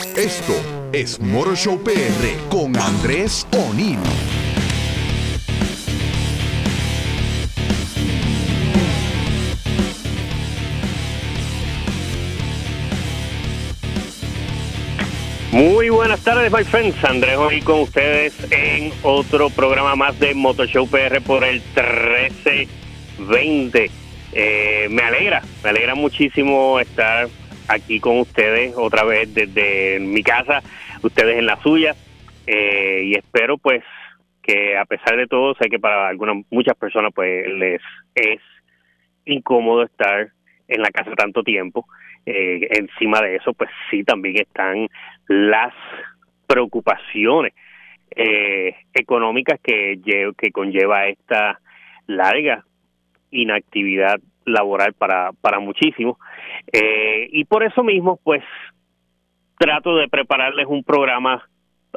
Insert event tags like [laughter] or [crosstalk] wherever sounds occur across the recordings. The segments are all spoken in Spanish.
Esto es Motor Show PR con Andrés O'Neill. Muy buenas tardes, my friends. Andrés hoy con ustedes en otro programa más de Motor Show PR por el 1320. Eh, me alegra, me alegra muchísimo estar aquí con ustedes otra vez desde mi casa, ustedes en la suya. Eh, y espero pues que a pesar de todo, sé que para algunas muchas personas pues les es incómodo estar en la casa tanto tiempo. Eh, encima de eso, pues sí, también están las preocupaciones eh, económicas que, que conlleva esta larga inactividad laboral para, para muchísimos. Eh, y por eso mismo, pues, trato de prepararles un programa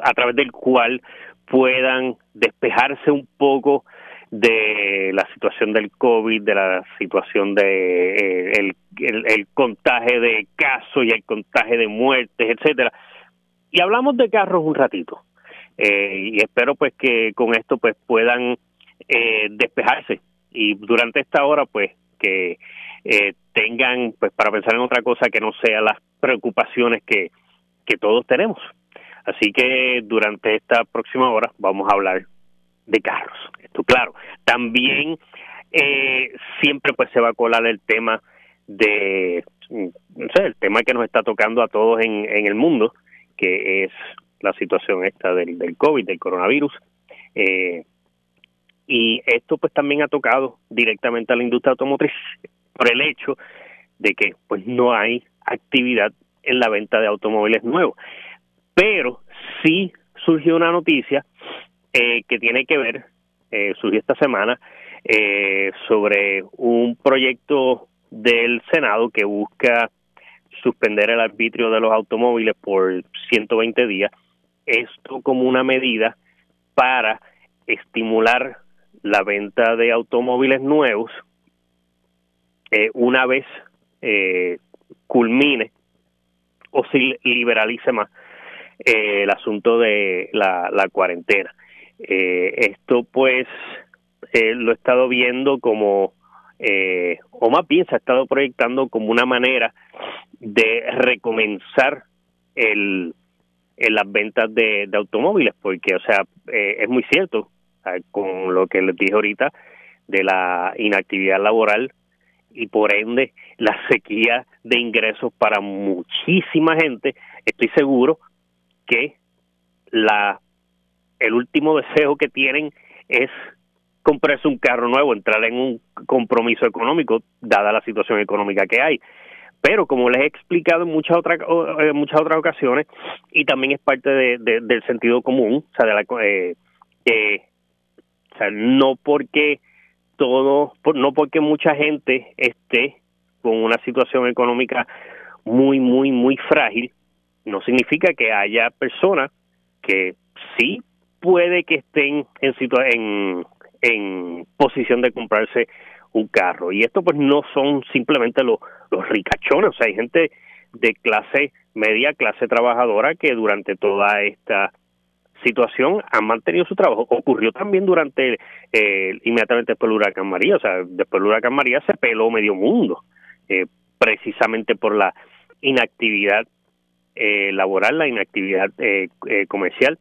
a través del cual puedan despejarse un poco de la situación del COVID, de la situación de eh, el, el, contagio de casos y el contagio de muertes, etcétera. Y hablamos de carros un ratito. Eh, y espero pues que con esto pues puedan eh, despejarse y durante esta hora pues que tengan pues para pensar en otra cosa que no sea las preocupaciones que, que todos tenemos. Así que durante esta próxima hora vamos a hablar de carros. Esto claro. También eh, siempre pues se va a colar el tema de, no sé, el tema que nos está tocando a todos en, en el mundo, que es la situación esta del, del COVID, del coronavirus. Eh, y esto pues también ha tocado directamente a la industria automotriz por el hecho de que pues no hay actividad en la venta de automóviles nuevos. Pero sí surgió una noticia eh, que tiene que ver, eh, surgió esta semana, eh, sobre un proyecto del Senado que busca suspender el arbitrio de los automóviles por 120 días. Esto como una medida para estimular la venta de automóviles nuevos eh, una vez eh, culmine o se liberalice más eh, el asunto de la, la cuarentena. Eh, esto pues eh, lo he estado viendo como, o más bien se ha estado proyectando como una manera de recomenzar el, las ventas de, automóviles, porque, o sea, es muy cierto, con lo que les dije ahorita, de la inactividad laboral y por ende la sequía de ingresos para muchísima gente, estoy seguro que la el último deseo que tienen es comprarse un carro nuevo, entrar en un compromiso económico, dada la situación económica que hay. Pero como les he explicado en muchas otras en muchas otras ocasiones y también es parte de, del sentido común, o sea, de la, eh, o sea, no porque todo, no porque mucha gente esté con una situación económica muy, muy, muy frágil, no significa que haya personas que sí puede que estén en, en, en posición de comprarse un carro. Y esto pues no son simplemente los, los ricachones, o sea, hay gente de clase media, clase trabajadora que durante toda esta situación han mantenido su trabajo. Ocurrió también durante, eh, inmediatamente después del huracán María, o sea, después del huracán María se peló medio mundo, eh, precisamente por la inactividad eh, laboral, la inactividad eh, comercial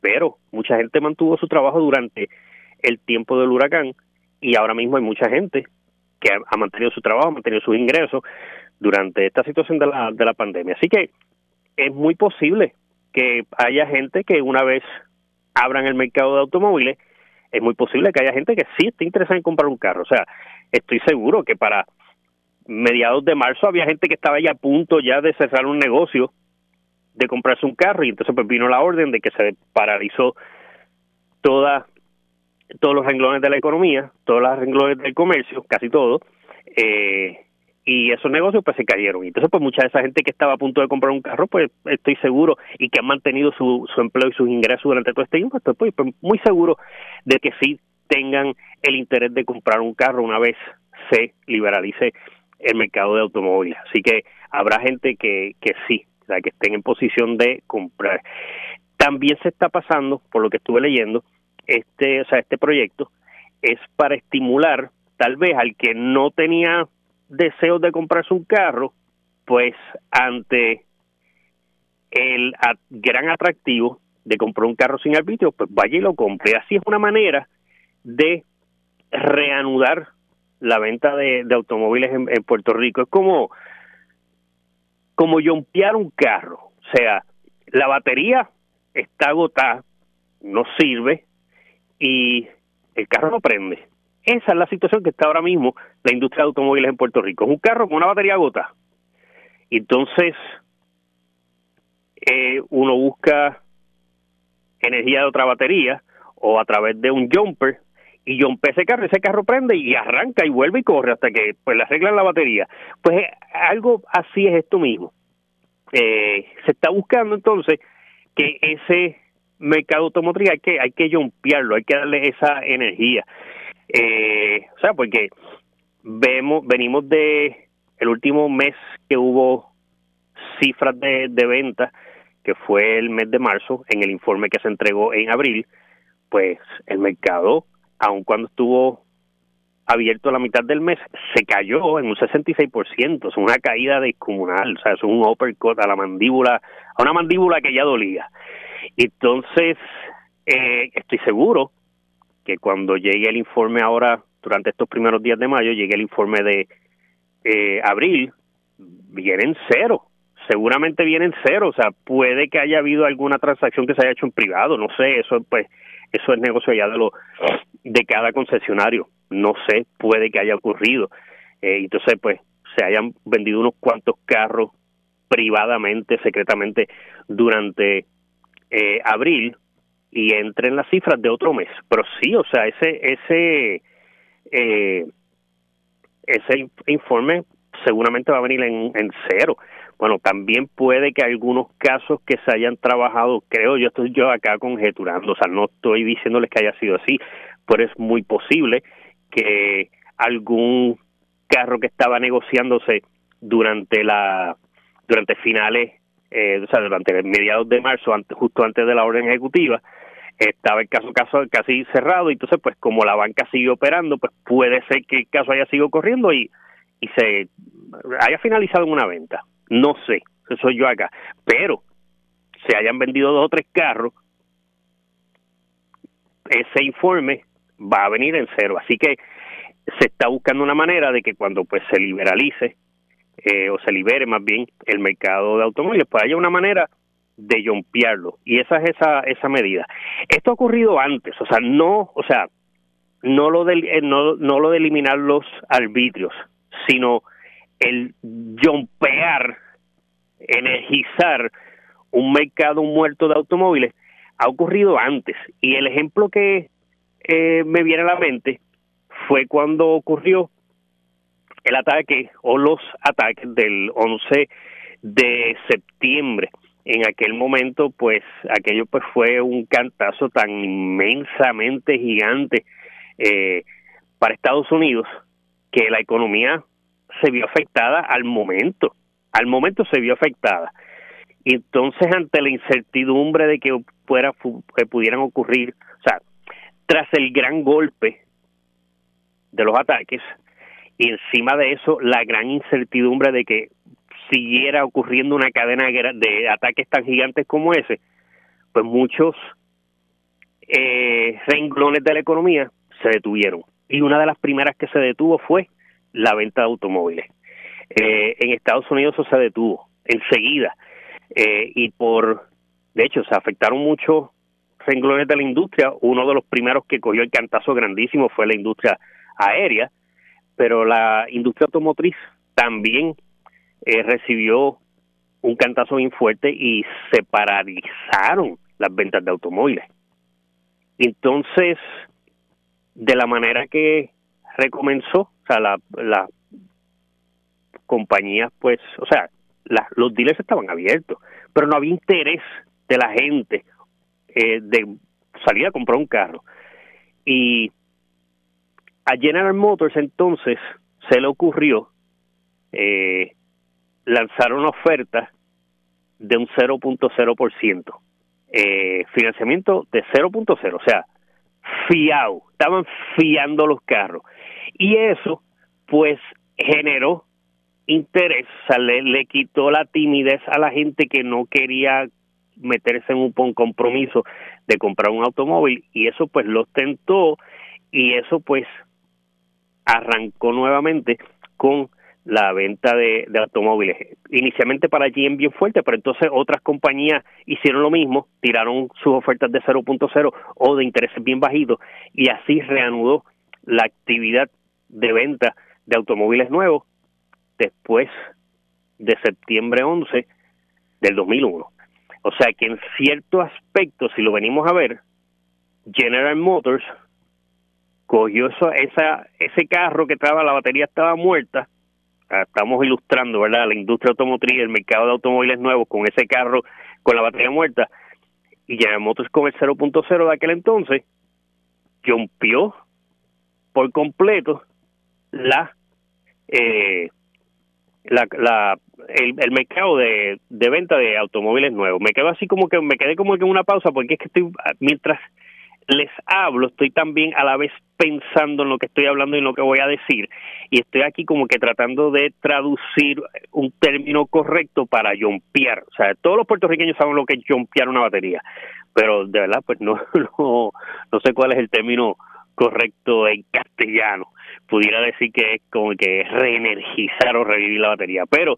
pero mucha gente mantuvo su trabajo durante el tiempo del huracán y ahora mismo hay mucha gente que ha, mantenido su trabajo, ha mantenido sus ingresos durante esta situación de la, de la pandemia. Así que es muy posible que haya gente que una vez abran el mercado de automóviles, es muy posible que haya gente que sí esté interesada en comprar un carro. O sea, estoy seguro que para mediados de marzo había gente que estaba ya a punto ya de cerrar un negocio de comprarse un carro y entonces pues vino la orden de que se paralizó toda todos los renglones de la economía, todos los renglones del comercio, casi todo, eh, y esos negocios pues se cayeron. Entonces pues mucha de esa gente que estaba a punto de comprar un carro, pues estoy seguro, y que han mantenido su, su empleo y sus ingresos durante todo este tiempo, pues, pues muy seguro de que sí tengan el interés de comprar un carro una vez se liberalice el mercado de automóviles. Así que habrá gente que, que sí sea, que estén en posición de comprar. También se está pasando, por lo que estuve leyendo, este, o sea, este proyecto es para estimular tal vez al que no tenía deseos de comprarse un carro, pues ante el gran atractivo de comprar un carro sin arbitrio, pues vaya y lo compre. Así es una manera de reanudar la venta de, automóviles en, Puerto Rico. Es como, como yompear un carro. O sea, la batería está agotada, no sirve y el carro no prende. Esa es la situación que está ahora mismo la industria de automóviles en Puerto Rico. Es un carro con una batería agotada. Entonces, eh, uno busca energía de otra batería o a través de un jumper y jumper ese carro, ese carro prende y arranca y vuelve y corre hasta que pues le arreglan la batería. Pues eh, algo así es esto mismo. Eh, se está buscando entonces que ese mercado automotriz hay que hay que jumpearlo, hay que darle esa energía. Eh, o sea, porque vemos venimos de el último mes que hubo cifras de, de venta que fue el mes de marzo, en el informe que se entregó en abril, pues el mercado, aun cuando estuvo abierto la mitad del mes, se cayó en un 66%, es una caída descomunal, o sea, es un uppercut a la mandíbula, a una mandíbula que ya dolía. Entonces, eh, estoy seguro que cuando llegue el informe ahora, durante estos primeros días de mayo, llegue el informe de eh, abril, vienen cero, seguramente vienen cero, o sea, puede que haya habido alguna transacción que se haya hecho en privado, no sé, eso pues eso es negocio ya de lo de cada concesionario, no sé, puede que haya ocurrido. Eh, entonces, pues se hayan vendido unos cuantos carros privadamente, secretamente durante eh, abril y entren las cifras de otro mes. Pero sí, o sea, ese ese eh, ese informe seguramente va a venir en, en cero. Bueno, también puede que algunos casos que se hayan trabajado, creo yo estoy yo acá conjeturando, o sea, no estoy diciéndoles que haya sido así, pero es muy posible que algún carro que estaba negociándose durante la durante finales, eh, o sea, durante mediados de marzo, justo antes de la orden ejecutiva, estaba el caso, caso casi cerrado, y entonces pues como la banca sigue operando, pues puede ser que el caso haya sido corriendo y, y se haya finalizado en una venta no sé, eso yo acá, pero se hayan vendido dos o tres carros, ese informe va a venir en cero. Así que se está buscando una manera de que cuando pues se liberalice eh, o se libere más bien el mercado de automóviles, pues haya una manera de jompearlo y esa es esa esa medida. Esto ha ocurrido antes, o sea, no, o sea, no lo de, eh, no, no lo de eliminar los arbitrios, sino el jompear, energizar un mercado muerto de automóviles ha ocurrido antes. Y el ejemplo que eh, me viene a la mente fue cuando ocurrió el ataque o los ataques del 11 de septiembre. En aquel momento, pues, aquello pues fue un cantazo tan inmensamente gigante eh, para Estados Unidos que la economía se vio afectada al momento, al momento se vio afectada. Entonces ante la incertidumbre de que fuera, que pudieran ocurrir, o sea, tras el gran golpe de los ataques y encima de eso la gran incertidumbre de que siguiera ocurriendo una cadena de ataques tan gigantes como ese, pues muchos eh, renglones de la economía se detuvieron. Y una de las primeras que se detuvo fue la venta de automóviles. Eh, en Estados Unidos eso se detuvo enseguida eh, y por, de hecho, se afectaron muchos renglones de la industria. Uno de los primeros que cogió el cantazo grandísimo fue la industria aérea, pero la industria automotriz también eh, recibió un cantazo bien fuerte y se paralizaron las ventas de automóviles. Entonces, de la manera que recomenzó, o sea, la, la compañías, pues, o sea, los dealers estaban abiertos, pero no había interés de la gente eh, de salir a comprar un carro. Y a General Motors entonces se le ocurrió eh, lanzar una oferta de un 0.0%. Eh, financiamiento de 0.0, o sea, fiado, estaban fiando los carros. Y eso, pues, generó interés, o sea, le, quitó la timidez a la gente que no quería meterse en un, un compromiso de comprar un automóvil y eso pues lo tentó y eso pues arrancó nuevamente con la venta de, automóviles. Inicialmente para GM bien fuerte, pero entonces otras compañías hicieron lo mismo, tiraron sus ofertas de 0.0 o de intereses bien bajitos y así reanudó la actividad de venta de automóviles nuevos después de septiembre 11 del 2001. O sea que en cierto aspecto, si lo venimos a ver, General Motors cogió eso, esa, ese carro que estaba, la batería estaba muerta, estamos ilustrando, ¿verdad? La industria automotriz, el mercado de automóviles nuevos con ese carro con la batería muerta, y General Motors con el 0.0 de aquel entonces, rompió por completo la eh, la, la el, el mercado de, de venta de automóviles nuevos. Me quedo así como que me quedé como que en una pausa porque es que estoy mientras les hablo, estoy también a la vez pensando en lo que estoy hablando y en lo que voy a decir. Y estoy aquí como que tratando de traducir un término correcto para jompear. O sea, todos los puertorriqueños saben lo que es jompear una batería, pero de verdad, pues [laughs] no, no, sé cuál es el término correcto en castellano. Pudiera decir que es como que reenergizar o revivir la batería, pero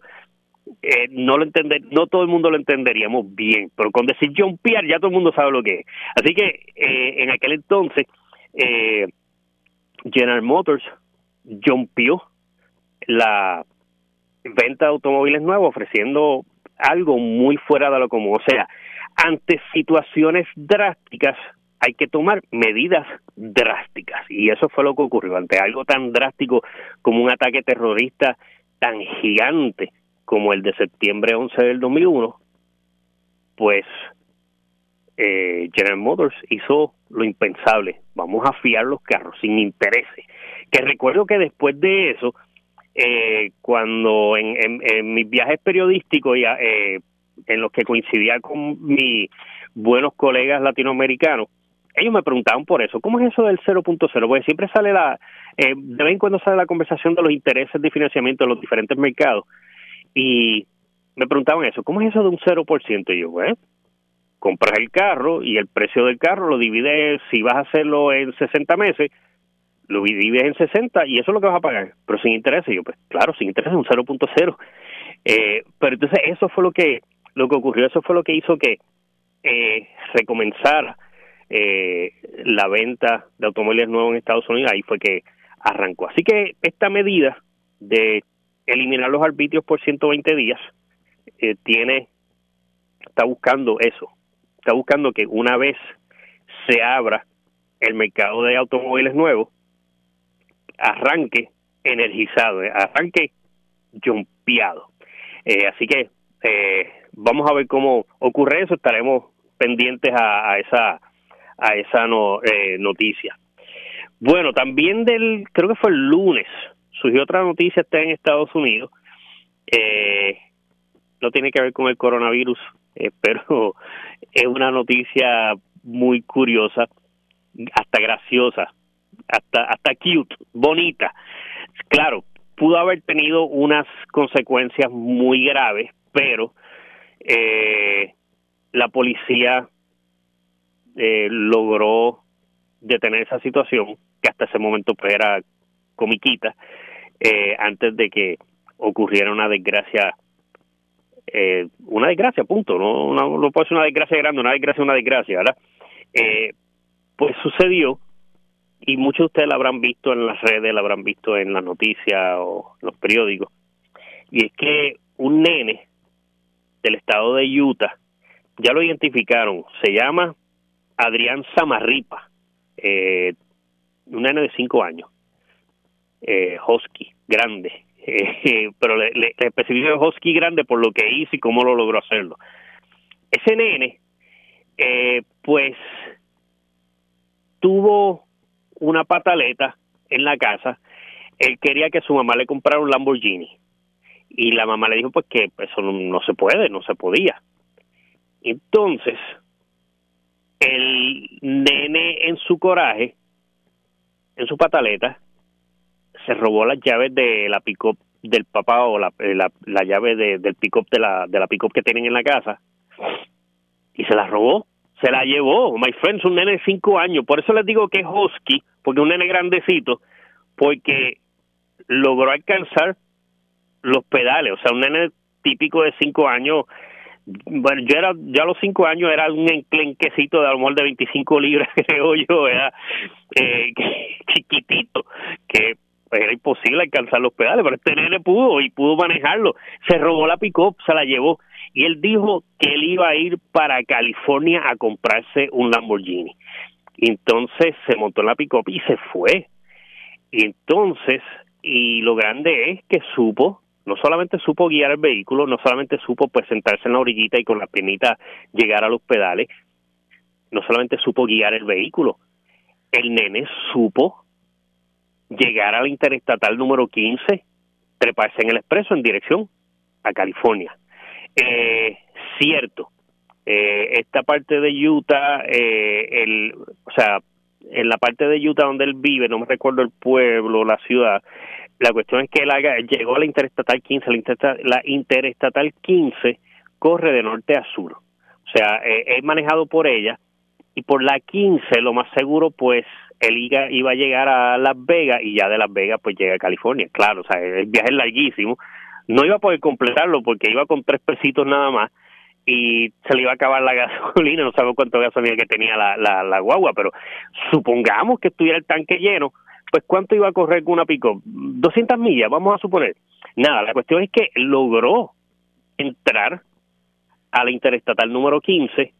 eh, no lo entender, no todo el mundo lo entenderíamos bien, pero con decir John ya todo el mundo sabe lo que es. Así que eh, en aquel entonces eh, General Motors jumpió la venta de automóviles nuevos ofreciendo algo muy fuera de lo común. O sea, ante situaciones drásticas hay que tomar medidas drásticas y eso fue lo que ocurrió ante algo tan drástico como un ataque terrorista tan gigante como el de septiembre 11 del 2001, pues eh, General Motors hizo lo impensable, vamos a fiar los carros sin intereses. Que recuerdo que después de eso, eh, cuando en, en, mis viajes periodísticos, y, eh, en los que coincidía con mis buenos colegas latinoamericanos, ellos me preguntaban por eso, ¿cómo es eso del 0.0? Porque siempre sale la, eh, de vez en cuando sale la conversación de los intereses de financiamiento de los diferentes mercados y me preguntaban eso, ¿cómo es eso de un 0%? Y yo, bueno, compras el carro y el precio del carro lo divides, si vas a hacerlo en 60 meses, lo divides en 60 y eso es lo que vas a pagar, pero sin interés. Y yo, pues claro, sin interés un 0.0. Eh, pero entonces eso fue lo que lo que ocurrió, eso fue lo que hizo que eh, recomenzara eh, la venta de automóviles nuevos en Estados Unidos, ahí fue que arrancó. Así que esta medida de eliminar los arbitrios por 120 días, eh, tiene, está buscando eso, está buscando que una vez se abra el mercado de automóviles nuevos, arranque energizado, eh, arranque jumpeado. Eh, así que eh, vamos a ver cómo ocurre eso, estaremos pendientes a, esa a esa no, noticia. Bueno, también del, creo que fue el lunes, surgió otra noticia está en Estados Unidos. Eh, no tiene que ver con el coronavirus, [laughs] pero es una noticia muy curiosa, hasta graciosa, hasta hasta cute, bonita. Claro, pudo haber tenido unas consecuencias muy graves, pero eh, la policía eh, logró detener esa situación que hasta ese momento pues era comiquita eh, antes de que ocurriera una desgracia eh, una desgracia, punto, no, no, puede ser una desgracia grande, una desgracia una desgracia, ¿verdad? Eh, pues sucedió y muchos de ustedes la habrán visto en las redes, la habrán visto en las noticias o los periódicos, y es que un nene del estado de Utah, ya lo identificaron, se llama Adrián Samarripa, eh, un nene de cinco años, eh, Husky grande, eh, [laughs] pero le, le, le Husky grande por lo que hizo y cómo lo logró hacerlo. Ese nene, eh, pues, tuvo una pataleta en la casa. Él quería que su mamá le comprara un Lamborghini. Y la mamá le dijo, pues, que eso no, se puede, no se podía. Entonces, el nene en su coraje, en su pataleta, se robó las llaves de la pick del papá o la, eh, la, llave de, del pick de la, de la pick que tienen en la casa y se la robó, se la llevó. My friend es un nene de cinco años, por eso les digo que es husky, porque un nene grandecito, porque logró alcanzar los pedales, o sea, un nene típico de cinco años bueno, yo era, ya a los cinco años era un enclenquecito de amor de 25 libras, [laughs] creo yo, imposible alcanzar los pedales, pero este nene pudo y pudo manejarlo. Se robó la pick se la llevó. Y él dijo que él iba a ir para California a comprarse un Lamborghini. Entonces se montó en la pick y se fue. Y entonces, y lo grande es que supo no solamente supo guiar el vehículo, no solamente supo pues sentarse en la orillita y con la piernita llegar a los pedales, no solamente supo guiar el vehículo, el nene supo llegar a la interestatal número 15, treparse en el expreso en dirección a California. Eh, cierto, eh, esta parte de Utah, eh, el, o sea, en la parte de Utah donde él vive, no me recuerdo el pueblo, la ciudad, la cuestión es que él llegó a la Interestatal 15, la Interestatal, 15 corre de norte a sur. O sea, eh, es manejado por ella y por la 15 lo más seguro pues él iba, iba a llegar a Las Vegas y ya de Las Vegas pues llega a California. Claro, o sea, el viaje es larguísimo. No iba a poder completarlo porque iba con tres pesitos nada más y se le iba a acabar la [laughs] gasolina, no sabemos cuánto gasolina que tenía la, la, la guagua, pero supongamos que estuviera el tanque lleno, pues ¿cuánto iba a correr con una pico? 200 millas, vamos a suponer. Nada, la cuestión es que logró entrar a la interestatal número 15,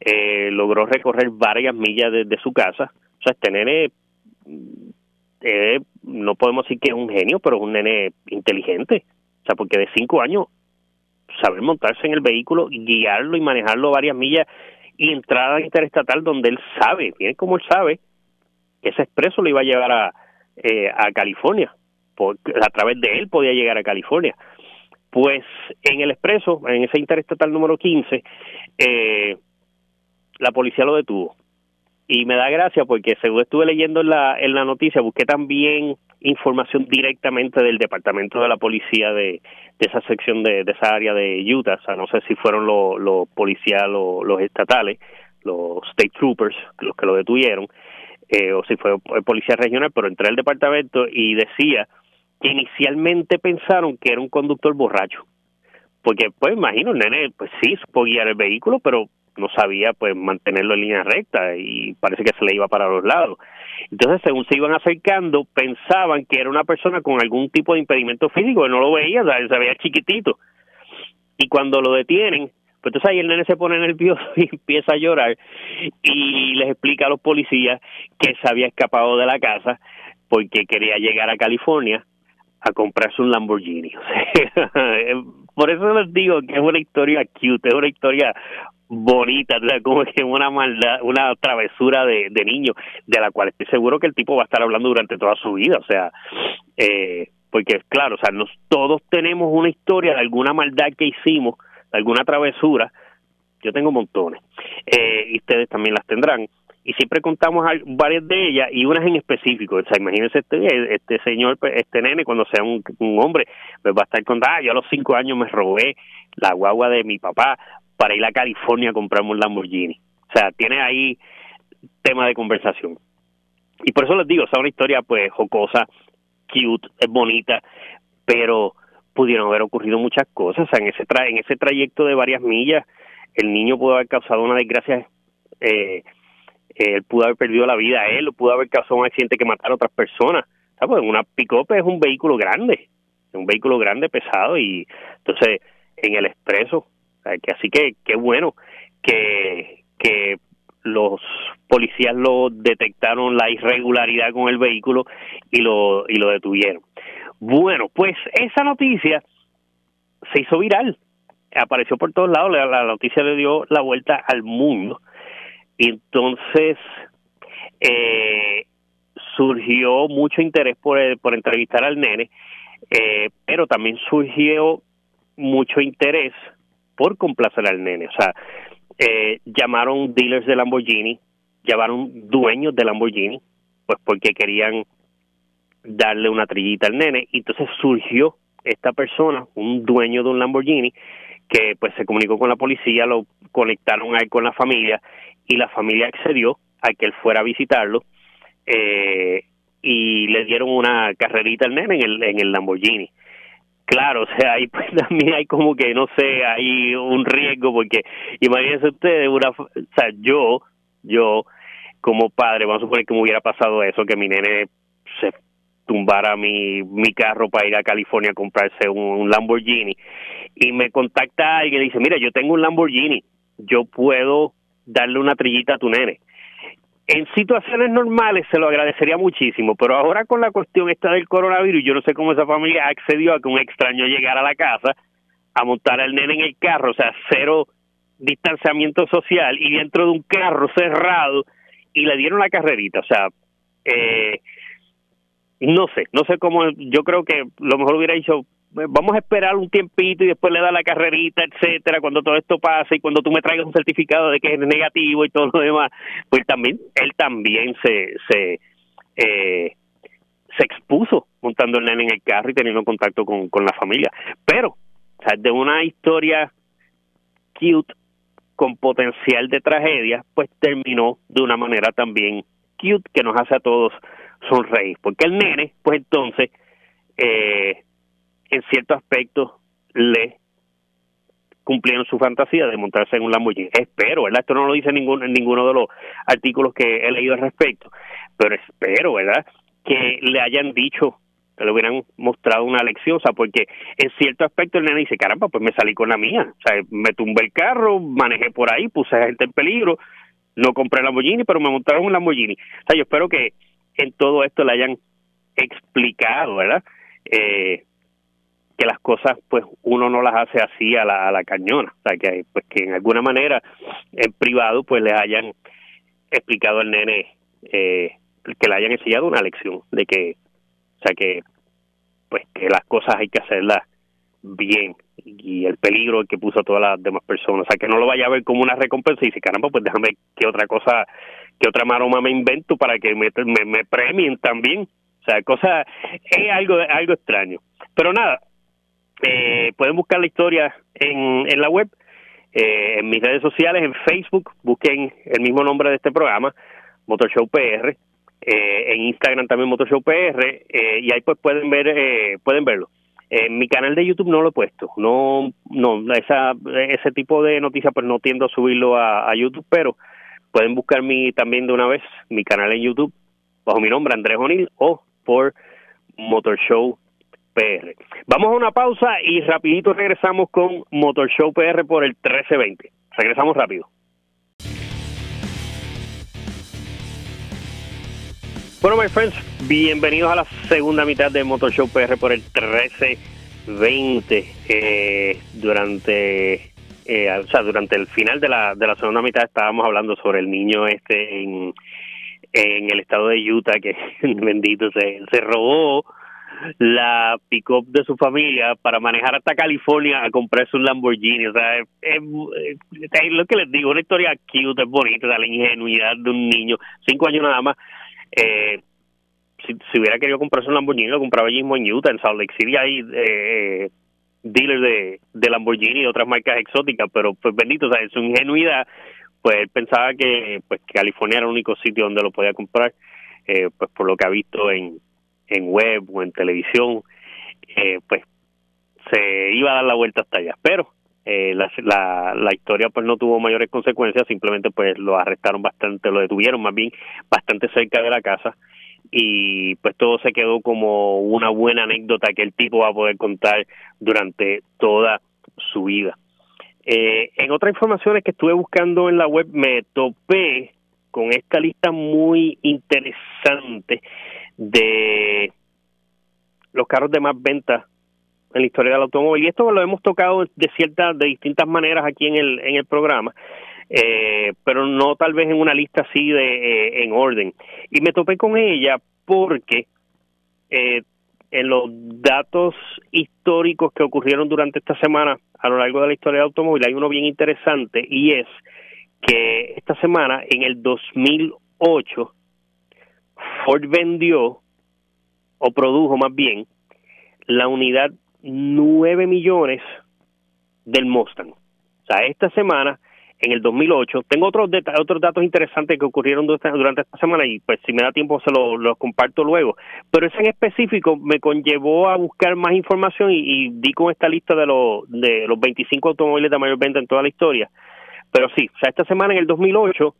eh, logró recorrer varias millas desde su casa. Este nene, eh, no podemos decir que es un genio, pero es un nene inteligente. O sea, porque de cinco años, saber montarse en el vehículo, guiarlo y manejarlo varias millas y entrar a la interestatal donde él sabe, bien como él sabe, ese expreso lo iba a llevar a, eh, a California, a través de él podía llegar a California. Pues en el expreso, en ese interestatal número 15, eh, la policía lo detuvo. Y me da gracia porque según estuve leyendo en la, en la noticia, busqué también información directamente del departamento de la policía de, de esa sección de, de esa área de Utah. O sea, no sé si fueron los, los policías, los, los estatales, los state troopers, los que lo detuvieron eh, o si fue policía regional, pero entré al departamento y decía que inicialmente pensaron que era un conductor borracho. Porque, pues, imagino, el nene, pues sí, supo guiar el vehículo, pero no sabía, pues, mantenerlo en línea recta y parece que se le iba para los lados. Entonces, según se iban acercando, pensaban que era una persona con algún tipo de impedimento físico, que no lo veía, se veía chiquitito. Y cuando lo detienen, pues entonces ahí el nene se pone nervioso [laughs] y empieza a llorar y les explica a los policías que se había escapado de la casa porque quería llegar a California a comprarse un Lamborghini. [laughs] [laughs] por eso les digo que es una historia cute, es una historia bonita, como que una maldad, una travesura de, de niño, de la cual estoy seguro que el tipo va a estar hablando durante toda su vida, o sea, eh, porque claro, o sea, todos tenemos una historia de alguna maldad que hicimos alguna travesura, yo tengo montones, eh, y ustedes también las tendrán. Y siempre contamos varias de ellas y unas en específico. O sea, imagínense este, este señor, pues, este nene, cuando sea un, hombre, pues va a estar contando, ah, yo a los cinco años me robé la guagua de mi papá para ir a California a comprarme un Lamborghini. O sea, tiene ahí tema de conversación. Y por eso les digo, es una historia pues jocosa, cute, es bonita, pero pudieron haber ocurrido muchas cosas. en ese, en ese trayecto de varias millas, el niño pudo haber causado una desgracia. Eh, él pudo haber perdido la vida a él, pudo haber causado un accidente que matara a otras personas. ¿Sabes? Una pick es un vehículo grande, un vehículo grande, pesado, y entonces en el expreso. Que así que qué bueno que, que los policías lo detectaron la irregularidad con el vehículo y lo, y lo detuvieron. Bueno, pues esa noticia se hizo viral, apareció por todos lados, la, noticia le dio la vuelta al mundo. Entonces eh, surgió mucho interés por, por entrevistar al nene, eh, pero también surgió mucho interés por complacer al nene. O sea, eh, llamaron dealers de Lamborghini, llamaron dueños de Lamborghini, pues porque querían darle una trillita al nene. Y entonces surgió esta persona, un dueño de un Lamborghini, que pues se comunicó con la policía, lo conectaron a él con la familia y la familia accedió a que él fuera a visitarlo eh, y le dieron una carrerita al nene en el, en el Lamborghini. Claro, [laughs] o sea, ahí pues también hay como que, no sé, hay un riesgo porque imagínense ustedes, una, o sea, yo, yo como padre, vamos a suponer que me hubiera pasado eso, que mi nene se tumbara mi, mi carro para ir a California a comprarse un, Lamborghini y me contacta alguien y dice, mira, yo tengo un Lamborghini, yo puedo darle una trillita a tu nene. En situaciones normales se lo agradecería muchísimo, pero ahora con la cuestión esta del coronavirus, yo no sé cómo esa familia accedió a que un extraño llegara a la casa a montar al nene en el carro, o sea, cero distanciamiento social y dentro de un carro cerrado y le dieron la carrerita, o sea, eh, no sé, no sé cómo, yo creo que lo mejor hubiera dicho, vamos a esperar un tiempito y después le da la carrerita, etcétera, cuando todo esto pase y cuando tú me traigas un certificado de que es negativo y todo lo demás, pues también, él también se, se, eh, se expuso montando el nene en el carro y teniendo contacto con, con la familia. Pero, o sea, de una historia cute con potencial de tragedia, pues terminó de una manera también cute que nos hace a todos sonreír, porque el nene, pues entonces, eh, en cierto aspecto, le cumplieron su fantasía de montarse en un Lamborghini. Espero, ¿verdad? Esto no lo dice ningún, en ninguno de los artículos que he leído al respecto, pero espero, ¿verdad? Que le hayan dicho, que le hubieran mostrado una lección, o sea, porque en cierto aspecto el nene dice, caramba, pues me salí con la mía, o sea, me tumbé el carro, manejé por ahí, puse a gente en peligro, no compré Lamborghini, pero me montaron un Lamborghini. O sea, yo espero que en todo esto le hayan explicado, ¿verdad? Eh, que las cosas, pues, uno no las hace así a la, a la cañona, o sea, que, pues, que en alguna manera, en privado, pues, le hayan explicado al nene, eh, que le hayan enseñado una lección de que, o sea, que, pues, que las cosas hay que hacerlas bien y el peligro que puso a todas las demás personas, o sea, que no lo vaya a ver como una recompensa y dice, caramba, pues déjame que otra cosa que otra maroma me invento para que me, me, premien también. O sea, cosa, es algo, algo extraño. Pero nada, eh, pueden buscar la historia en, en la web, eh, en mis redes sociales, en Facebook, busquen el mismo nombre de este programa, Motor Show PR, eh, en Instagram también Motor Show PR, eh, y ahí pues pueden ver, eh, pueden verlo. En mi canal de YouTube no lo he puesto, no, no, esa, ese tipo de noticias pues no tiendo a subirlo a, YouTube, pero Pueden buscar mi, también de una vez mi canal en YouTube bajo mi nombre Andrés O'Neill o por Motor Show Vamos a una pausa y rapidito regresamos con Motor Show PR por el 1320. Regresamos rápido. Bueno, my friends, bienvenidos a la segunda mitad de Motor Show PR por el 1320. Eh, durante eh, o sea, durante el final de la, de la segunda mitad estábamos hablando sobre el niño este en, en el estado de Utah que [laughs] bendito se, se robó la pick-up de su familia para manejar hasta California a comprarse un Lamborghini. O sea, es, lo que les digo, una historia cute, es bonita, la ingenuidad de un niño, cinco años nada más. Eh, si, si, hubiera querido comprarse un Lamborghini, lo compraba allí mismo en Utah, en Salt Lake City, ahí eh, dealer de, de Lamborghini y otras marcas exóticas, pero pues bendito, o sea, en su ingenuidad, pues él pensaba que pues California era el único sitio donde lo podía comprar, eh, pues por lo que ha visto en, en web o en televisión, eh, pues se iba a dar la vuelta hasta allá, pero eh, la, la, historia pues no tuvo mayores consecuencias, simplemente pues lo arrestaron bastante, lo detuvieron más bien bastante cerca de la casa y pues todo se quedó como una buena anécdota que el tipo va a poder contar durante toda su vida. Eh, en otras informaciones que estuve buscando en la web me topé con esta lista muy interesante de los carros de más ventas en la historia del automóvil y esto lo hemos tocado de ciertas de distintas maneras aquí en el en el programa eh, pero no tal vez en una lista así de eh, en orden. Y me topé con ella porque eh, en los datos históricos que ocurrieron durante esta semana a lo largo de la historia del automóvil hay uno bien interesante y es que esta semana en el 2008 Ford vendió o produjo más bien la unidad 9 millones del Mustang. O sea, esta semana en el 2008. Tengo otros otros datos interesantes que ocurrieron durante esta semana y pues si me da tiempo se los comparto luego. Pero ese en específico me conllevó a buscar más información y, di con esta lista de los de los 25 automóviles de mayor venta en toda la historia. Pero sí, o sea, esta semana en el 2008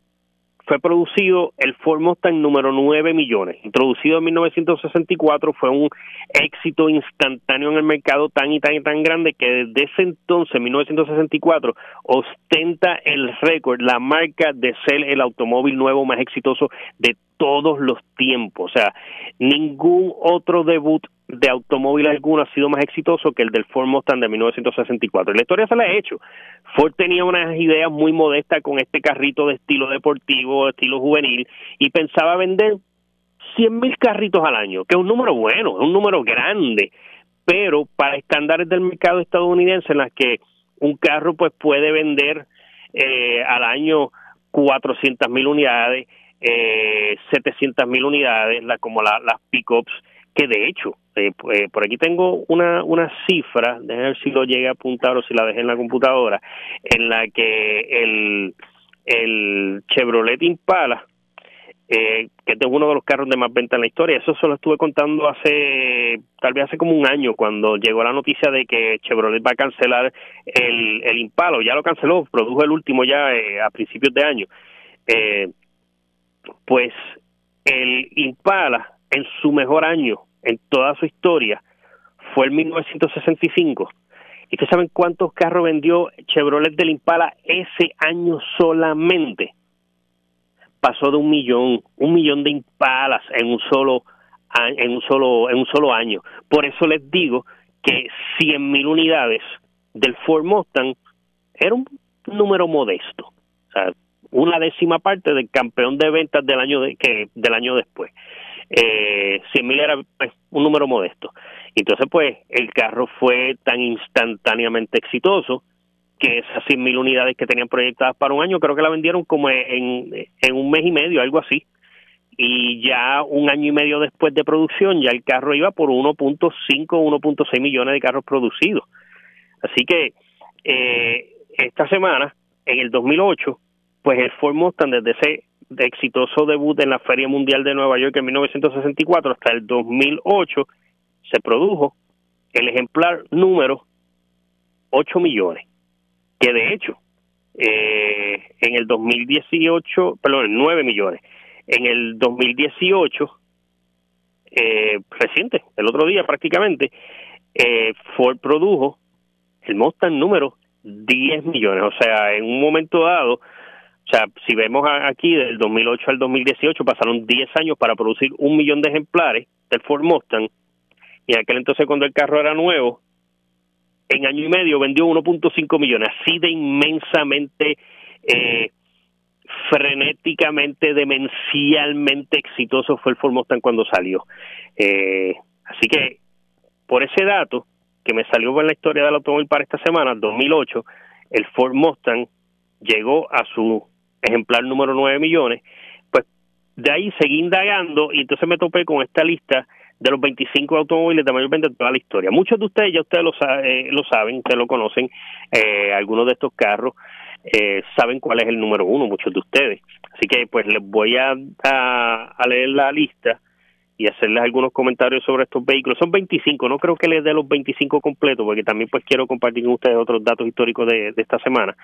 fue producido el Ford Mustang número 9 millones. Introducido en 1964, fue un éxito instantáneo en el mercado tan y tan y tan grande que desde ese entonces, 1964, ostenta el récord, la marca de ser el automóvil nuevo más exitoso de todos los tiempos. O sea, ningún otro debut de automóvil alguno ha sido más exitoso que el del Ford Mustang de 1964. Y la historia se la ha hecho. Ford tenía unas ideas muy modestas con este carrito de estilo deportivo, de estilo juvenil, y pensaba vender 100 mil carritos al año, que es un número bueno, es un número grande, pero para estándares del mercado estadounidense en las que un carro pues puede vender eh, al año 400 mil unidades, eh, 700 mil unidades, la, como las pickups, que de hecho, eh, pues, por aquí tengo una, una cifra, déjame ver si lo llegué a apuntar o si la dejé en la computadora, en la que el, el Chevrolet Impala, eh, que es uno de los carros de más venta en la historia, eso se lo estuve contando hace, tal vez hace como un año, cuando llegó la noticia de que Chevrolet va a cancelar el, el Impala, ya lo canceló, produjo el último ya eh, a principios de año. Eh, pues el Impala en su mejor año en toda su historia fue el 1965. ¿Y ustedes saben cuántos carros vendió Chevrolet del Impala ese año solamente? Pasó de un millón, un millón de Impalas en un solo en un solo en un solo año. Por eso les digo que 100 mil unidades del Ford Mustang era un número modesto. O sea, una décima parte del campeón de ventas del año de, que del año después. Eh, 100 mil era pues, un número modesto. Entonces, pues, el carro fue tan instantáneamente exitoso que esas 100 mil unidades que tenían proyectadas para un año, creo que la vendieron como en, en un mes y medio, algo así. Y ya un año y medio después de producción, ya el carro iba por 1.5, 1.6 millones de carros producidos. Así que eh, esta semana, en el 2008, pues el Ford Mustang desde ese exitoso debut en la Feria Mundial de Nueva York en 1964 hasta el 2008 se produjo el ejemplar número 8 millones, que de hecho eh, en el 2018, perdón, 9 millones, en el 2018, eh, reciente, el otro día prácticamente, eh, Ford produjo el Mustang número 10 millones, o sea, en un momento dado, o sea, si vemos aquí del 2008 al 2018 pasaron 10 años para producir un millón de ejemplares del Ford Mustang y en aquel entonces cuando el carro era nuevo, en año y medio vendió 1.5 millones, así de inmensamente, eh, frenéticamente, demencialmente exitoso fue el Ford Mustang cuando salió. Eh, así que por ese dato que me salió en la historia del automóvil para esta semana, 2008, el Ford Mustang llegó a su ejemplar número 9 millones, pues de ahí seguí indagando y entonces me topé con esta lista de los 25 automóviles de mayor venta de toda la historia. Muchos de ustedes ya ustedes lo, eh, lo saben, ustedes lo conocen, eh, algunos de estos carros eh, saben cuál es el número uno, muchos de ustedes. Así que pues les voy a, a leer la lista y hacerles algunos comentarios sobre estos vehículos. Son 25, no creo que les dé los 25 completos, porque también pues quiero compartir con ustedes otros datos históricos de, esta semana.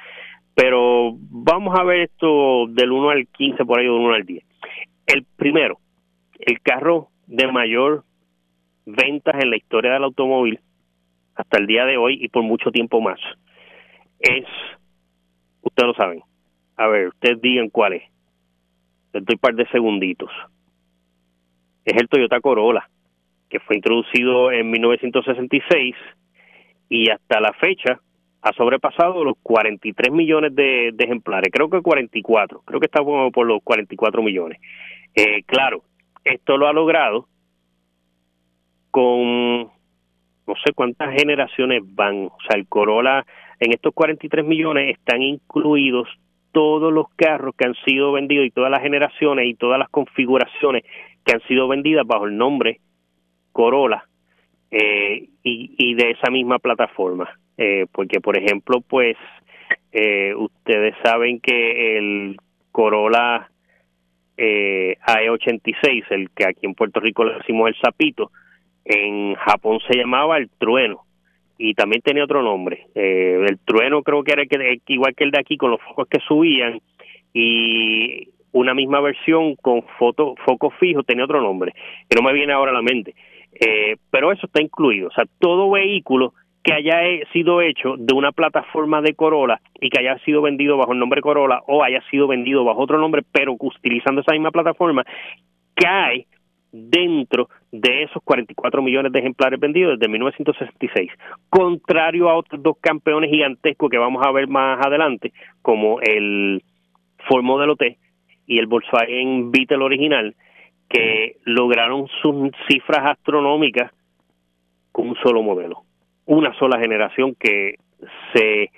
Pero vamos a ver esto del 1 al 15, por ahí del 1 al 10. El primero, el carro de mayor ventas en la historia del automóvil hasta el día de hoy y por mucho tiempo más es, ustedes lo saben, a ver, ustedes digan cuál es. Les doy un par de segunditos es el Toyota Corolla, que fue introducido en 1966 y hasta la fecha ha sobrepasado los 43 millones de, ejemplares, creo que 44, creo que está por los 44 millones. Eh, claro, esto lo ha logrado con no sé cuántas generaciones van. O sea, el Corolla, en estos 43 millones están incluidos todos los carros que han sido vendidos y todas las generaciones y todas las configuraciones que han sido vendidas bajo el nombre Corolla eh, y, de esa misma plataforma. Eh, porque, por ejemplo, pues eh, ustedes saben que el Corolla eh, AE86, el que aquí en Puerto Rico le decimos el Zapito, en Japón se llamaba el Trueno y también tenía otro nombre. Eh, el trueno creo que era igual que el de aquí, con los focos que subían y una misma versión con foto, foco fijo tenía otro nombre, que no me viene ahora a la mente. Eh, pero eso está incluido. O sea, todo vehículo que haya sido hecho de una plataforma de Corolla y que haya sido vendido bajo el nombre Corolla o haya sido vendido bajo otro nombre, pero utilizando esa misma plataforma, cae dentro de esos 44 millones de ejemplares vendidos desde 1966, contrario a otros dos campeones gigantescos que vamos a ver más adelante, como el Ford Model T y el Volkswagen Beetle original, que lograron sus cifras astronómicas con un solo modelo, una sola generación que se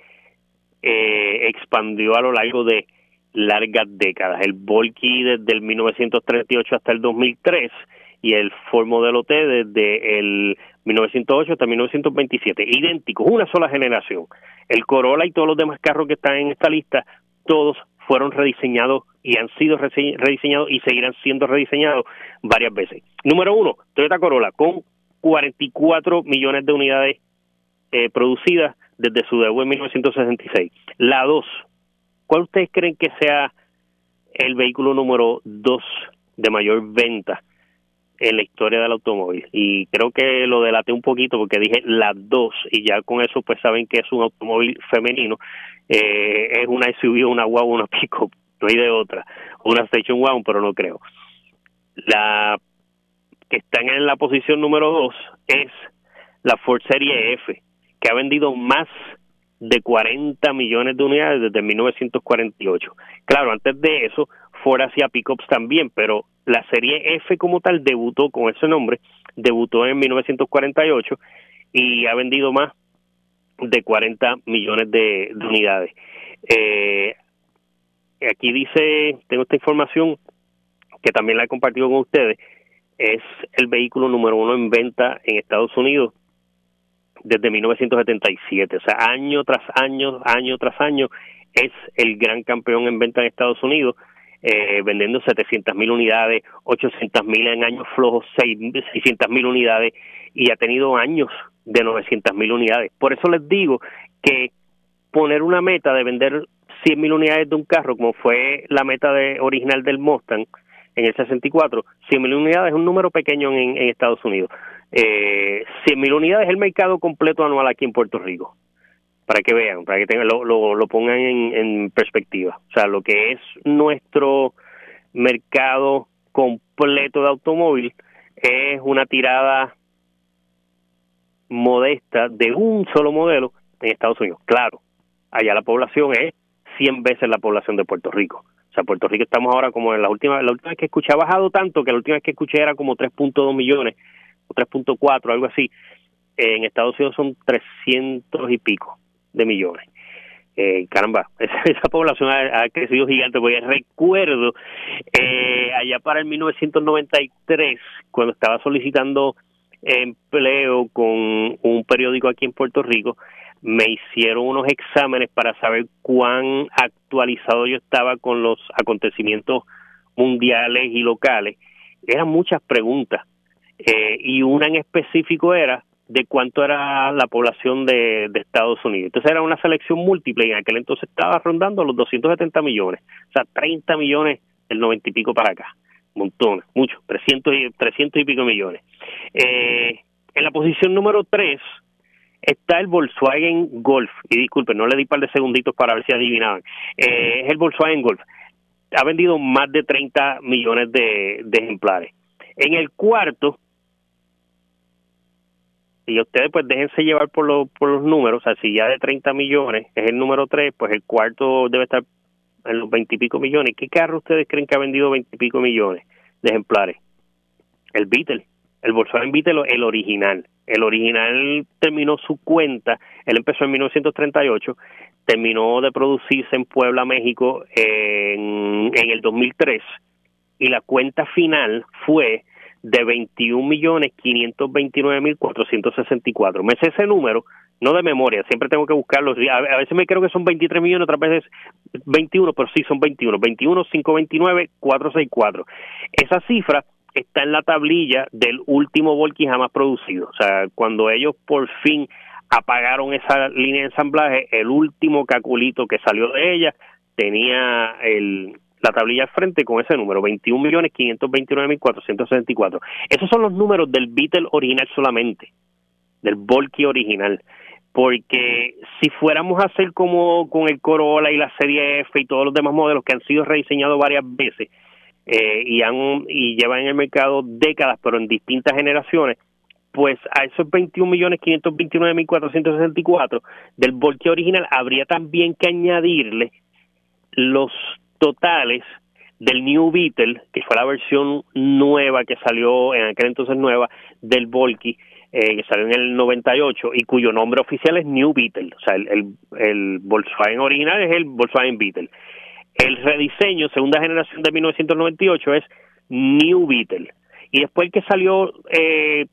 eh, expandió a lo largo de largas décadas. El Volky desde el 1938 hasta el 2003 y el Ford Modelo T desde el 1908 hasta 1927. Idénticos, una sola generación. El Corolla y todos los demás carros que están en esta lista, todos fueron rediseñados y han sido rediseñados y seguirán siendo rediseñados varias veces. Número uno, Toyota Corolla con 44 millones de unidades eh, producidas desde su debut en 1966. La dos, ¿Cuál ustedes creen que sea el vehículo número dos de mayor venta en la historia del automóvil? Y creo que lo delaté un poquito porque dije las dos y ya con eso pues saben que es un automóvil femenino. Eh, es una SUV, una guagua, una pico, no hay de otra. Una Station Wagon, pero no creo. La que está en la posición número dos es la Ford Serie F, que ha vendido más de 40 millones de unidades desde 1948. Claro, antes de eso, Ford hacía pickups también, pero la serie F como tal debutó con ese nombre, debutó en 1948 y ha vendido más de 40 millones de, unidades. Eh, aquí dice, tengo esta información que también la he compartido con ustedes, es el vehículo número uno en venta en Estados Unidos desde 1977. O sea, año tras año, año tras año, es el gran campeón en venta en Estados Unidos, eh, vendiendo 700 mil unidades, 800 mil en años flojos, 600 mil unidades, y ha tenido años de 900 mil unidades. Por eso les digo que poner una meta de vender 100 mil unidades de un carro, como fue la meta de, original del Mustang en el 64, 100 mil unidades es un número pequeño en Estados Unidos eh, 100.000 unidades es el mercado completo anual aquí en Puerto Rico. Para que vean, para que tengan, lo, lo, pongan en, en perspectiva. O sea, lo que es nuestro mercado completo de automóvil es una tirada modesta de un solo modelo en Estados Unidos. Claro, allá la población es 100 veces la población de Puerto Rico. O sea, Puerto Rico estamos ahora como en la última, la última vez que escuché ha bajado tanto que la última vez que escuché era como 3.2 millones o 3.4, algo así. En Estados Unidos son 300 y pico de millones. Eh, caramba, [laughs] esa, población ha, crecido gigante, porque recuerdo eh, allá para el 1993, cuando estaba solicitando empleo con un periódico aquí en Puerto Rico, me hicieron unos exámenes para saber cuán actualizado yo estaba con los acontecimientos mundiales y locales. Eran muchas preguntas eh, y una en específico era de cuánto era la población de, Estados Unidos. Entonces era una selección múltiple y en aquel entonces estaba rondando los 270 millones, o sea, 30 millones del 90 y pico para acá, montones, mucho, 300 y, 300 y pico millones. Eh, en la posición número 3 está el Volkswagen Golf, y disculpen, no le di un par de segunditos para ver si adivinaban, eh, es el Volkswagen Golf, ha vendido más de 30 millones de ejemplares. En el cuarto, y ustedes pues déjense llevar por, lo, por los números, o sea, si ya de 30 millones es el número 3, pues el cuarto debe estar en los 20 y pico millones. ¿Qué carro ustedes creen que ha vendido 20 y pico millones de ejemplares? El Beetle, el Volkswagen Beetle, el original. El original terminó su cuenta, él empezó en 1938, terminó de producirse en Puebla, México en, en el 2003 y la cuenta final fue de 21.529.464. Me sé ese número, no de memoria, siempre tengo que buscarlo. A veces me creo que son 23 millones, otras veces 21, pero sí son 21. 21.529.464. Esa cifra está en la tablilla del último Volky jamás producido. O sea, cuando ellos por fin apagaron esa línea de ensamblaje, el último caculito que salió de ella tenía el, la tablilla al frente con ese número, 21.529.464. Esos son los números del Beetle original solamente, del Volky original. Porque si fuéramos a hacer como con el Corolla y la Serie F y todos los demás modelos que han sido rediseñados varias veces eh, y, han, y llevan en el mercado décadas, pero en distintas generaciones, pues a esos 21.529.464 del Volky original habría también que añadirle los totales del New Beetle, que fue la versión nueva que salió en aquel entonces nueva del Volky, eh, que salió en el 98 y cuyo nombre oficial es New Beetle, o sea, el, Volkswagen original es el Volkswagen Beetle. El rediseño, segunda generación de 1998, es New Beetle. Y después el que salió, eh,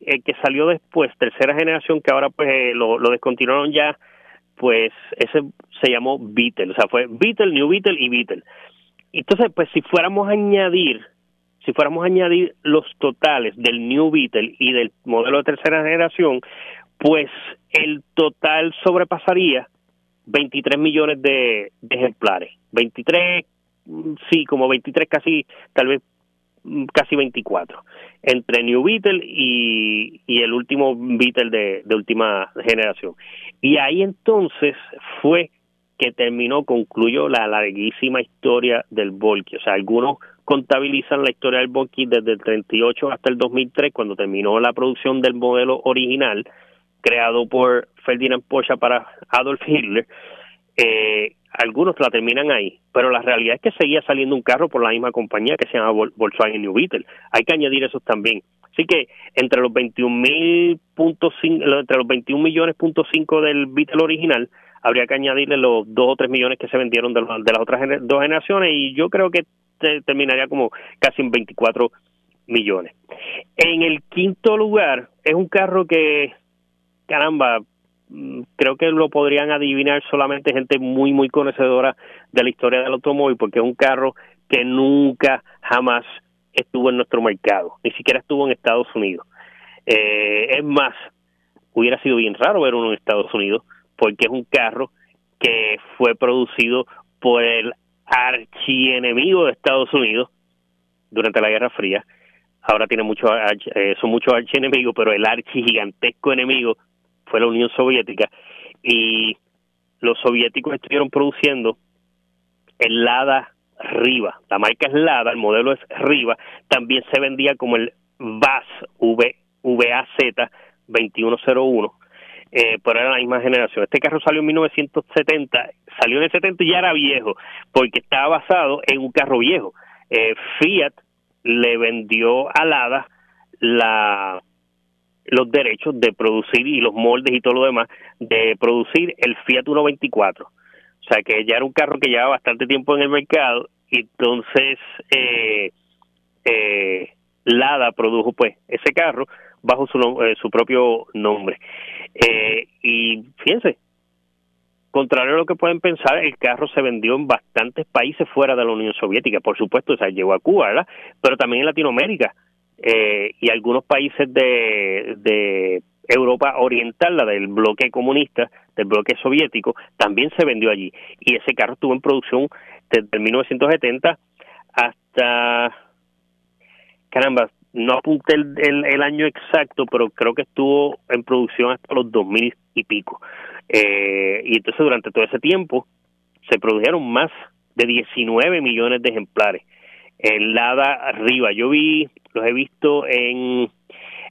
el que salió después, tercera generación, que ahora pues eh, lo descontinuaron ya, pues ese se llamó Beetle, o sea, fue Beetle, New Beetle y Beetle. Entonces, pues si fuéramos a añadir, si fuéramos a añadir los totales del New Beetle y del modelo de tercera generación, pues el total sobrepasaría 23 millones de, ejemplares. 23, sí, como 23 casi, tal vez Mm, casi 24 entre New Beetle y, y el último Beetle de, de, última generación. Y ahí entonces fue que terminó, concluyó la larguísima historia del Volky. O sea, algunos contabilizan la historia del Volky desde el 38 hasta el 2003, cuando terminó la producción del modelo original creado por Ferdinand Porsche para Adolf Hitler. Eh, algunos la terminan ahí, pero la realidad es que seguía saliendo un carro por la misma compañía que se llama Volkswagen New Beetle. Hay que añadir esos también. Así que entre los 21 mil entre los 21 millones punto cinco del Beetle original, habría que añadirle los 2 o 3 millones que se vendieron de, de las otras dos generaciones y yo creo que terminaría como casi en 24 millones. En el quinto lugar es un carro que, caramba, creo que lo podrían adivinar solamente gente muy, muy conocedora de la historia del automóvil, porque es un carro que nunca, jamás estuvo en nuestro mercado, ni siquiera estuvo en Estados Unidos. Eh, es más, hubiera sido bien raro ver uno en Estados Unidos, porque es un carro que fue producido por el archienemigo de Estados Unidos durante la Guerra Fría. Ahora tiene mucho, eh, son muchos archienemigos, pero el archigigantesco enemigo fue la Unión Soviética, y los soviéticos estuvieron produciendo el Lada Riva. La marca es Lada, el modelo es Riva, también se vendía como el VAZ, v, VAZ 2101, eh, pero era la misma generación. Este carro salió en 1970, salió en el 70 y ya era viejo, porque estaba basado en un carro viejo. Eh, Fiat le vendió a Lada la los derechos de producir y los moldes y todo lo demás de producir el Fiat 124. O sea que ya era un carro que llevaba bastante tiempo en el mercado y entonces eh, eh, Lada produjo pues ese carro bajo su, eh, su propio nombre. Eh, y fíjense, contrario a lo que pueden pensar, el carro se vendió en bastantes países fuera de la Unión Soviética, por supuesto, o sea, llegó a Cuba, ¿verdad? Pero también en Latinoamérica eh, y algunos países de, de Europa Oriental, la del bloque comunista, del bloque soviético, también se vendió allí. Y ese carro estuvo en producción desde 1970 hasta, caramba, no apunté el, el, año exacto, pero creo que estuvo en producción hasta los 2000 y pico. Eh, y entonces durante todo ese tiempo se produjeron más de 19 millones de ejemplares en Lada arriba. Yo vi, los he visto en,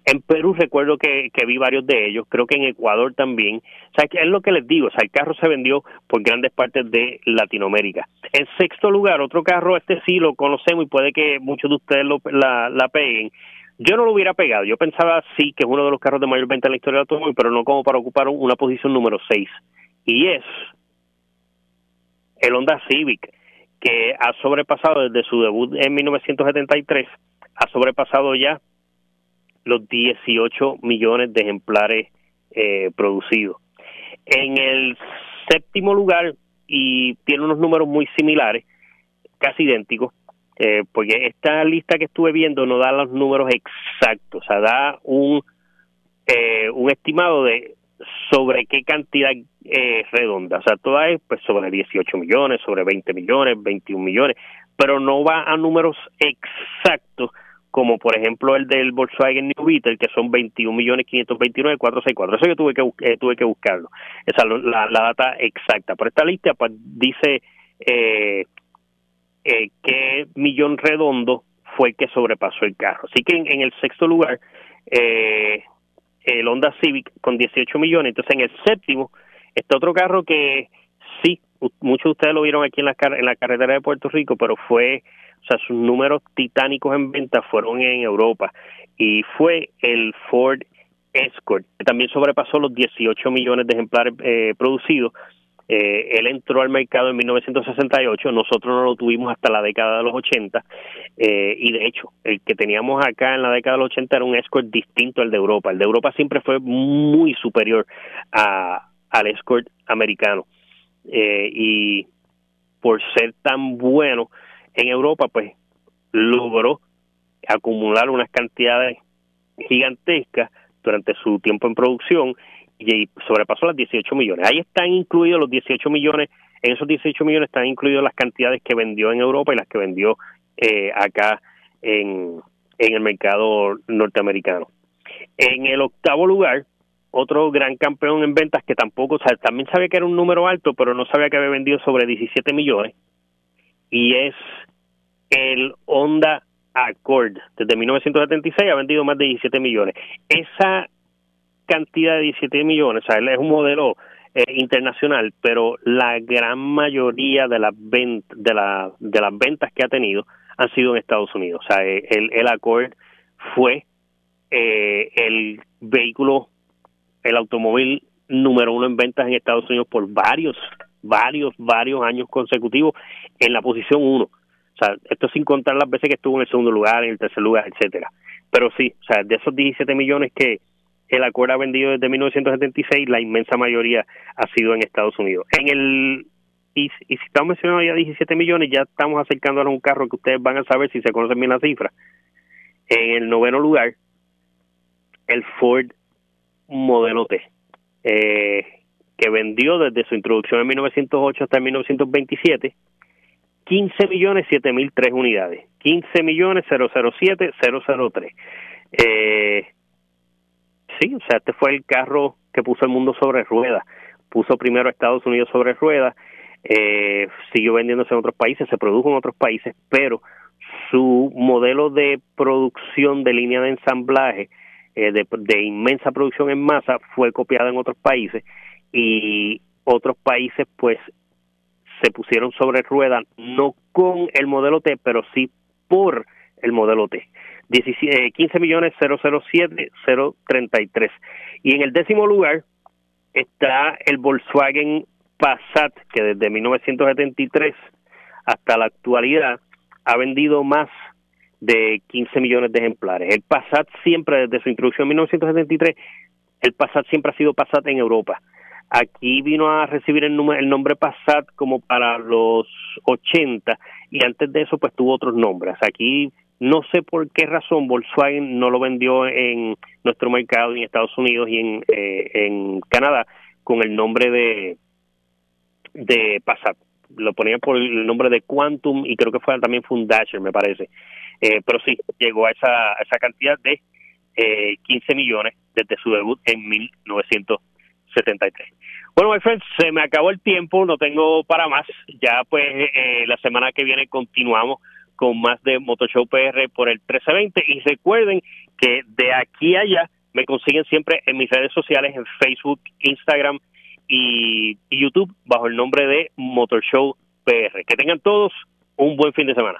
en Perú, recuerdo que, que vi varios de ellos, creo que en Ecuador también. O sea, es lo que les digo, o sea, el carro se vendió por grandes partes de Latinoamérica. En sexto lugar, otro carro, este sí lo conocemos y puede que muchos de ustedes lo, la, la peguen, Yo no lo hubiera pegado. Yo pensaba sí que es uno de los carros de mayor venta en la historia del automóvil, pero no como para ocupar una posición número 6. Y es el Honda Civic, que ha sobrepasado desde su debut en 1973, ha sobrepasado ya los 18 millones de ejemplares eh, producidos. En el séptimo lugar, y tiene unos números muy similares, casi idénticos, eh, porque esta lista que estuve viendo no da los números exactos, o sea, da un, eh, un estimado de sobre qué cantidad eh, redonda, o sea, toda es pues sobre 18 millones, sobre 20 millones, 21 millones, pero no va a números exactos como por ejemplo el del Volkswagen New Beetle, que son 21 millones 529 464. Eso yo tuve que eh, tuve que buscarlo, esa la, la data exacta. Por esta lista pues dice eh, eh, qué millón redondo fue el que sobrepasó el carro. Así que en, el sexto lugar, eh, el Honda Civic con 18 millones. Entonces en el séptimo está otro carro que sí, muchos de ustedes lo vieron aquí en la, en la carretera de Puerto Rico, pero fue, o sea, sus números titánicos en venta fueron en Europa y fue el Ford Escort, que también sobrepasó los 18 millones de ejemplares eh, producidos eh, él entró al mercado en 1968, nosotros no lo tuvimos hasta la década de los 80 eh, y de hecho el que teníamos acá en la década de los 80 era un Escort distinto al de Europa. El de Europa siempre fue muy superior a, al Escort americano eh, y por ser tan bueno en Europa pues logró acumular unas cantidades gigantescas durante su tiempo en producción y sobrepasó las 18 millones. Ahí están incluidos los 18 millones, en esos 18 millones están incluidos las cantidades que vendió en Europa y las que vendió eh, acá en, en el mercado norteamericano. En el octavo lugar, otro gran campeón en ventas que tampoco, o sea, también sabía que era un número alto, pero no sabía que había vendido sobre 17 millones, y es el Honda Accord. Desde 1976 ha vendido más de 17 millones. Esa cantidad de 17 millones, o sea, él es un modelo eh, internacional, pero la gran mayoría de las ventas de, la, de las ventas que ha tenido han sido en Estados Unidos. O sea, eh, el, el Accord fue eh, el vehículo, el automóvil número uno en ventas en Estados Unidos por varios, varios, varios años consecutivos en la posición uno. O sea, esto sin contar las veces que estuvo en el segundo lugar, en el tercer lugar, etcétera. Pero sí, o sea, de esos 17 millones que, el acuerdo ha vendido desde 1976, la inmensa mayoría ha sido en Estados Unidos. En el y, si estamos mencionando ya 17 millones, ya estamos acercándonos a un carro que ustedes van a saber si se conocen bien la cifra. En el noveno lugar, el Ford Modelo T, eh, que vendió desde su introducción en 1908 hasta 1927 15 millones 7 mil tres unidades. 15 millones 007 003. Eh, sí, o sea, este fue el carro que puso el mundo sobre ruedas. Puso primero Estados Unidos sobre ruedas, eh, siguió vendiéndose en otros países, se produjo en otros países, pero su modelo de producción de línea de ensamblaje, eh, de, inmensa producción en masa, fue copiada en otros países y otros países pues se pusieron sobre ruedas, no con el modelo T, pero sí por el modelo T. 15 millones 007 033. Y en el décimo lugar está el Volkswagen Passat, que desde 1973 hasta la actualidad ha vendido más de 15 millones de ejemplares. El Passat siempre, desde su introducción en 1973, el Passat siempre ha sido Passat en Europa. Aquí vino a recibir el, el nombre Passat como para los 80 y antes de eso pues tuvo otros nombres. Aquí no sé por qué razón Volkswagen no lo vendió en nuestro mercado en Estados Unidos y en, eh, en Canadá con el nombre de, de Passat. Lo ponían por el nombre de Quantum y creo que fue también Fundasher, me parece. Eh, pero sí, llegó a esa, esa cantidad de eh, 15 millones desde su debut en 1973. Bueno, my friends, se me acabó el tiempo, no tengo para más. Ya pues eh, la semana que viene continuamos con más de Motoshow PR por el 1320 y recuerden que de aquí a allá me consiguen siempre en mis redes sociales en Facebook, Instagram y, y YouTube bajo el nombre de Motorshow PR. Que tengan todos un buen fin de semana.